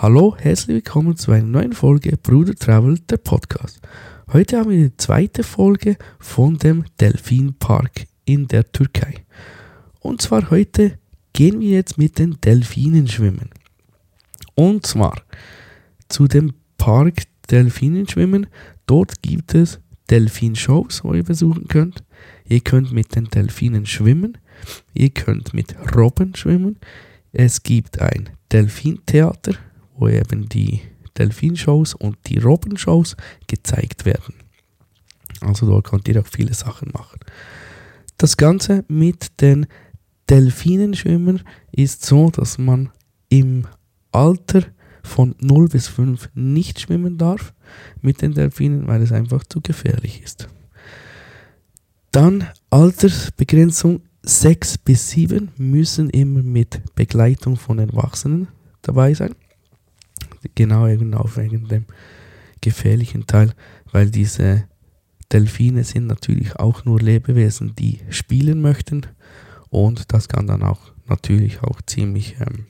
Hallo, herzlich willkommen zu einer neuen Folge Bruder Travel, der Podcast. Heute haben wir die zweite Folge von dem Delfinpark in der Türkei. Und zwar heute gehen wir jetzt mit den Delfinen schwimmen. Und zwar zu dem Park Delfinen schwimmen. Dort gibt es Delfinshows, wo ihr besuchen könnt. Ihr könnt mit den Delfinen schwimmen. Ihr könnt mit Robben schwimmen. Es gibt ein Delfintheater, wo eben die Delfinshows und die Robbenshows gezeigt werden. Also dort könnt ihr auch viele Sachen machen. Das Ganze mit den Delfinenschwimmern ist so, dass man im Alter von 0 bis 5 nicht schwimmen darf mit den Delfinen, weil es einfach zu gefährlich ist. Dann Altersbegrenzung 6 bis 7 müssen immer mit Begleitung von Erwachsenen dabei sein. Genau eben auch wegen dem gefährlichen Teil, weil diese Delfine sind natürlich auch nur Lebewesen, die spielen möchten und das kann dann auch natürlich auch ziemlich ähm,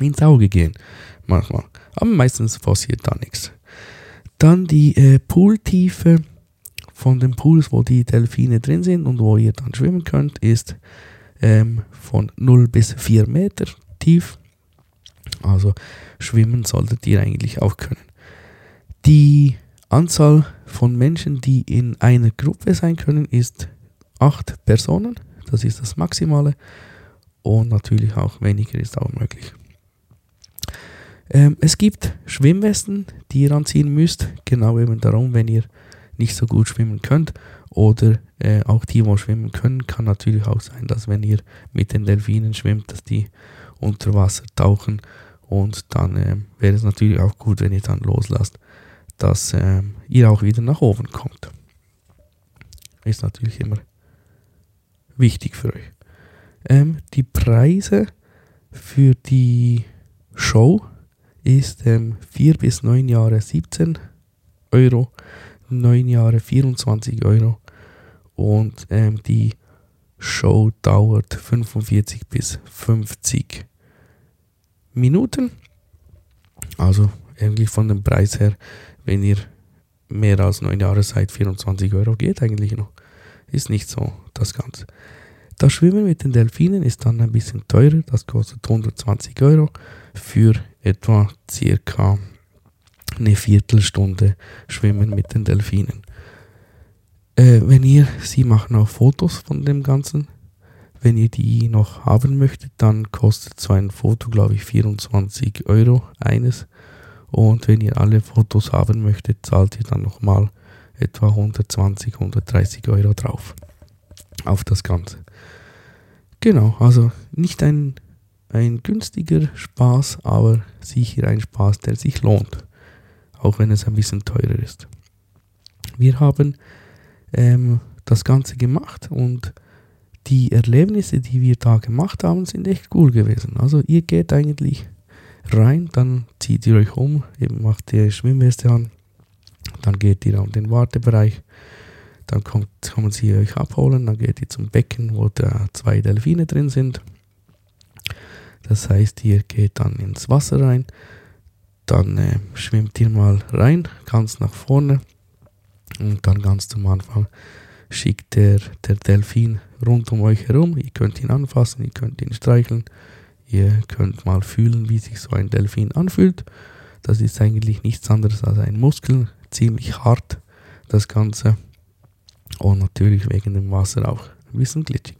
ins Auge gehen manchmal. Aber meistens passiert da nichts. Dann die äh, Pooltiefe von den Pools, wo die Delfine drin sind und wo ihr dann schwimmen könnt, ist ähm, von 0 bis 4 Meter tief. Also schwimmen solltet ihr eigentlich auch können. Die Anzahl von Menschen, die in einer Gruppe sein können, ist 8 Personen. Das ist das Maximale. Und natürlich auch weniger ist auch möglich. Ähm, es gibt Schwimmwesten, die ihr anziehen müsst. Genau eben darum, wenn ihr nicht so gut schwimmen könnt. Oder äh, auch die, die schwimmen können, kann natürlich auch sein, dass wenn ihr mit den Delfinen schwimmt, dass die unter Wasser tauchen und dann äh, wäre es natürlich auch gut, wenn ihr dann loslasst, dass äh, ihr auch wieder nach oben kommt. Ist natürlich immer wichtig für euch. Ähm, die Preise für die Show ist ähm, 4 bis 9 Jahre 17 Euro, 9 Jahre 24 Euro und ähm, die Show dauert 45 bis 50 Euro. Minuten. Also eigentlich von dem Preis her, wenn ihr mehr als 9 Jahre seid, 24 Euro geht eigentlich noch. Ist nicht so das Ganze. Das Schwimmen mit den Delfinen ist dann ein bisschen teurer. Das kostet 120 Euro für etwa circa eine Viertelstunde Schwimmen mit den Delfinen. Äh, wenn ihr, sie machen auch Fotos von dem Ganzen, wenn ihr die noch haben möchtet, dann kostet so ein Foto, glaube ich, 24 Euro eines. Und wenn ihr alle Fotos haben möchtet, zahlt ihr dann nochmal etwa 120, 130 Euro drauf. Auf das Ganze. Genau, also nicht ein, ein günstiger Spaß, aber sicher ein Spaß, der sich lohnt. Auch wenn es ein bisschen teurer ist. Wir haben ähm, das Ganze gemacht und die Erlebnisse, die wir da gemacht haben, sind echt cool gewesen. Also ihr geht eigentlich rein, dann zieht ihr euch um, eben macht ihr Schwimmweste an, dann geht ihr an den Wartebereich, dann kommt, kommen sie euch abholen, dann geht ihr zum Becken, wo da zwei Delfine drin sind. Das heißt, ihr geht dann ins Wasser rein, dann äh, schwimmt ihr mal rein, ganz nach vorne und dann ganz zum Anfang schickt der, der Delfin rund um euch herum. Ihr könnt ihn anfassen, ihr könnt ihn streicheln, ihr könnt mal fühlen, wie sich so ein Delfin anfühlt. Das ist eigentlich nichts anderes als ein Muskel, ziemlich hart das Ganze. Und natürlich wegen dem Wasser auch ein bisschen glitschig.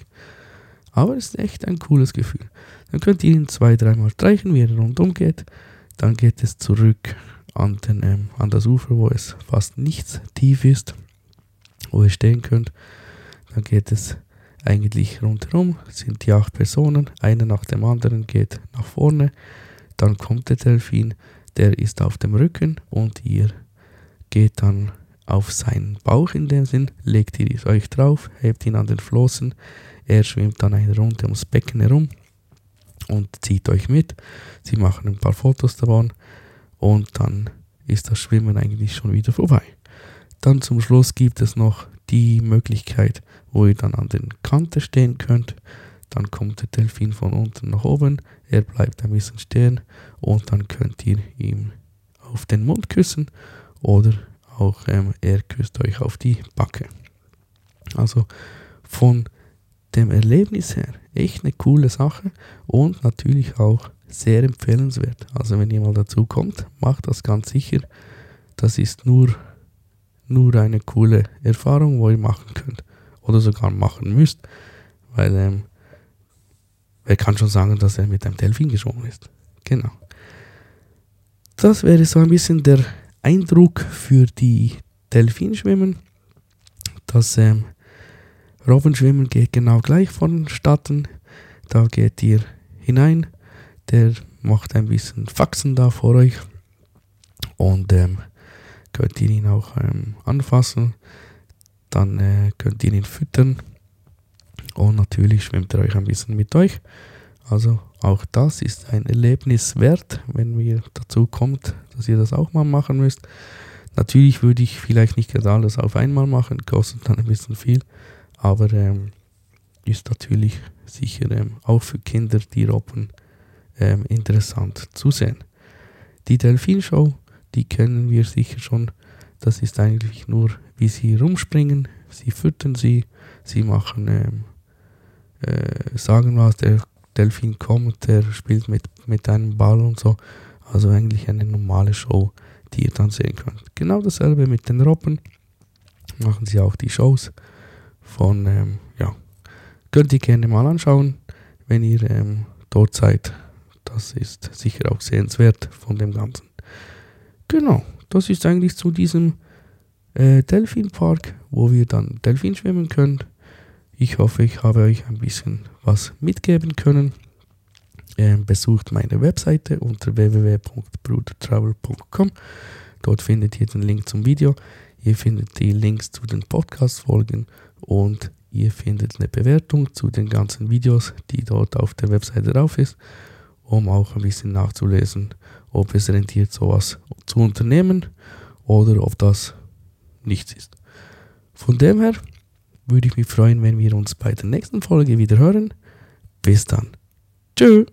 Aber es ist echt ein cooles Gefühl. Dann könnt ihr ihn zwei, dreimal streichen, wie er rundum geht. Dann geht es zurück an, den, ähm, an das Ufer, wo es fast nichts tief ist wo ihr stehen könnt. Dann geht es eigentlich rundherum, sind die acht Personen, einer nach dem anderen geht nach vorne, dann kommt der Delfin, der ist auf dem Rücken und ihr geht dann auf seinen Bauch in dem Sinn, legt ihr euch drauf, hebt ihn an den Flossen, er schwimmt dann eine Runde ums Becken herum und zieht euch mit. Sie machen ein paar Fotos davon und dann ist das Schwimmen eigentlich schon wieder vorbei. Dann zum Schluss gibt es noch die Möglichkeit, wo ihr dann an den Kanten stehen könnt. dann kommt der Delfin von unten nach oben, er bleibt ein bisschen stehen und dann könnt ihr ihm auf den Mund küssen oder auch ähm, er küsst euch auf die Backe. Also von dem Erlebnis her echt eine coole Sache und natürlich auch sehr empfehlenswert. Also wenn ihr mal dazu kommt, macht das ganz sicher. Das ist nur, nur eine coole Erfahrung, wo ihr machen könnt oder sogar machen müsst, weil ähm, wer kann schon sagen, dass er mit einem Delfin geschwommen ist. Genau. Das wäre so ein bisschen der Eindruck für die Delfinschwimmen. Das ähm, Robbenschwimmen geht genau gleich vonstatten. Da geht ihr hinein, der macht ein bisschen Faxen da vor euch und ähm, könnt ihr ihn auch ähm, anfassen. Dann äh, könnt ihr ihn füttern und natürlich schwimmt er euch ein bisschen mit euch. Also auch das ist ein Erlebnis wert, wenn ihr dazu kommt, dass ihr das auch mal machen müsst. Natürlich würde ich vielleicht nicht gerade alles auf einmal machen, kostet dann ein bisschen viel, aber ähm, ist natürlich sicher ähm, auch für Kinder, die robben, ähm, interessant zu sehen. Die Delfinshow, die kennen wir sicher schon. Das ist eigentlich nur, wie sie rumspringen, sie füttern sie, sie machen, ähm, äh, sagen was, der Delfin kommt, der spielt mit, mit einem Ball und so. Also eigentlich eine normale Show, die ihr dann sehen könnt. Genau dasselbe mit den Robben. Machen sie auch die Shows von, ähm, ja, könnt ihr gerne mal anschauen, wenn ihr ähm, dort seid. Das ist sicher auch sehenswert von dem Ganzen. Genau, das ist eigentlich zu diesem äh, Delfinpark, wo wir dann Delfin schwimmen können. Ich hoffe, ich habe euch ein bisschen was mitgeben können. Ähm, besucht meine Webseite unter www.brudertravel.com. Dort findet ihr den Link zum Video. Ihr findet die Links zu den Podcast-Folgen und ihr findet eine Bewertung zu den ganzen Videos, die dort auf der Webseite drauf ist, um auch ein bisschen nachzulesen, ob es rentiert, sowas zu unternehmen oder ob das nichts ist. Von dem her würde ich mich freuen, wenn wir uns bei der nächsten Folge wieder hören. Bis dann. Tschüss.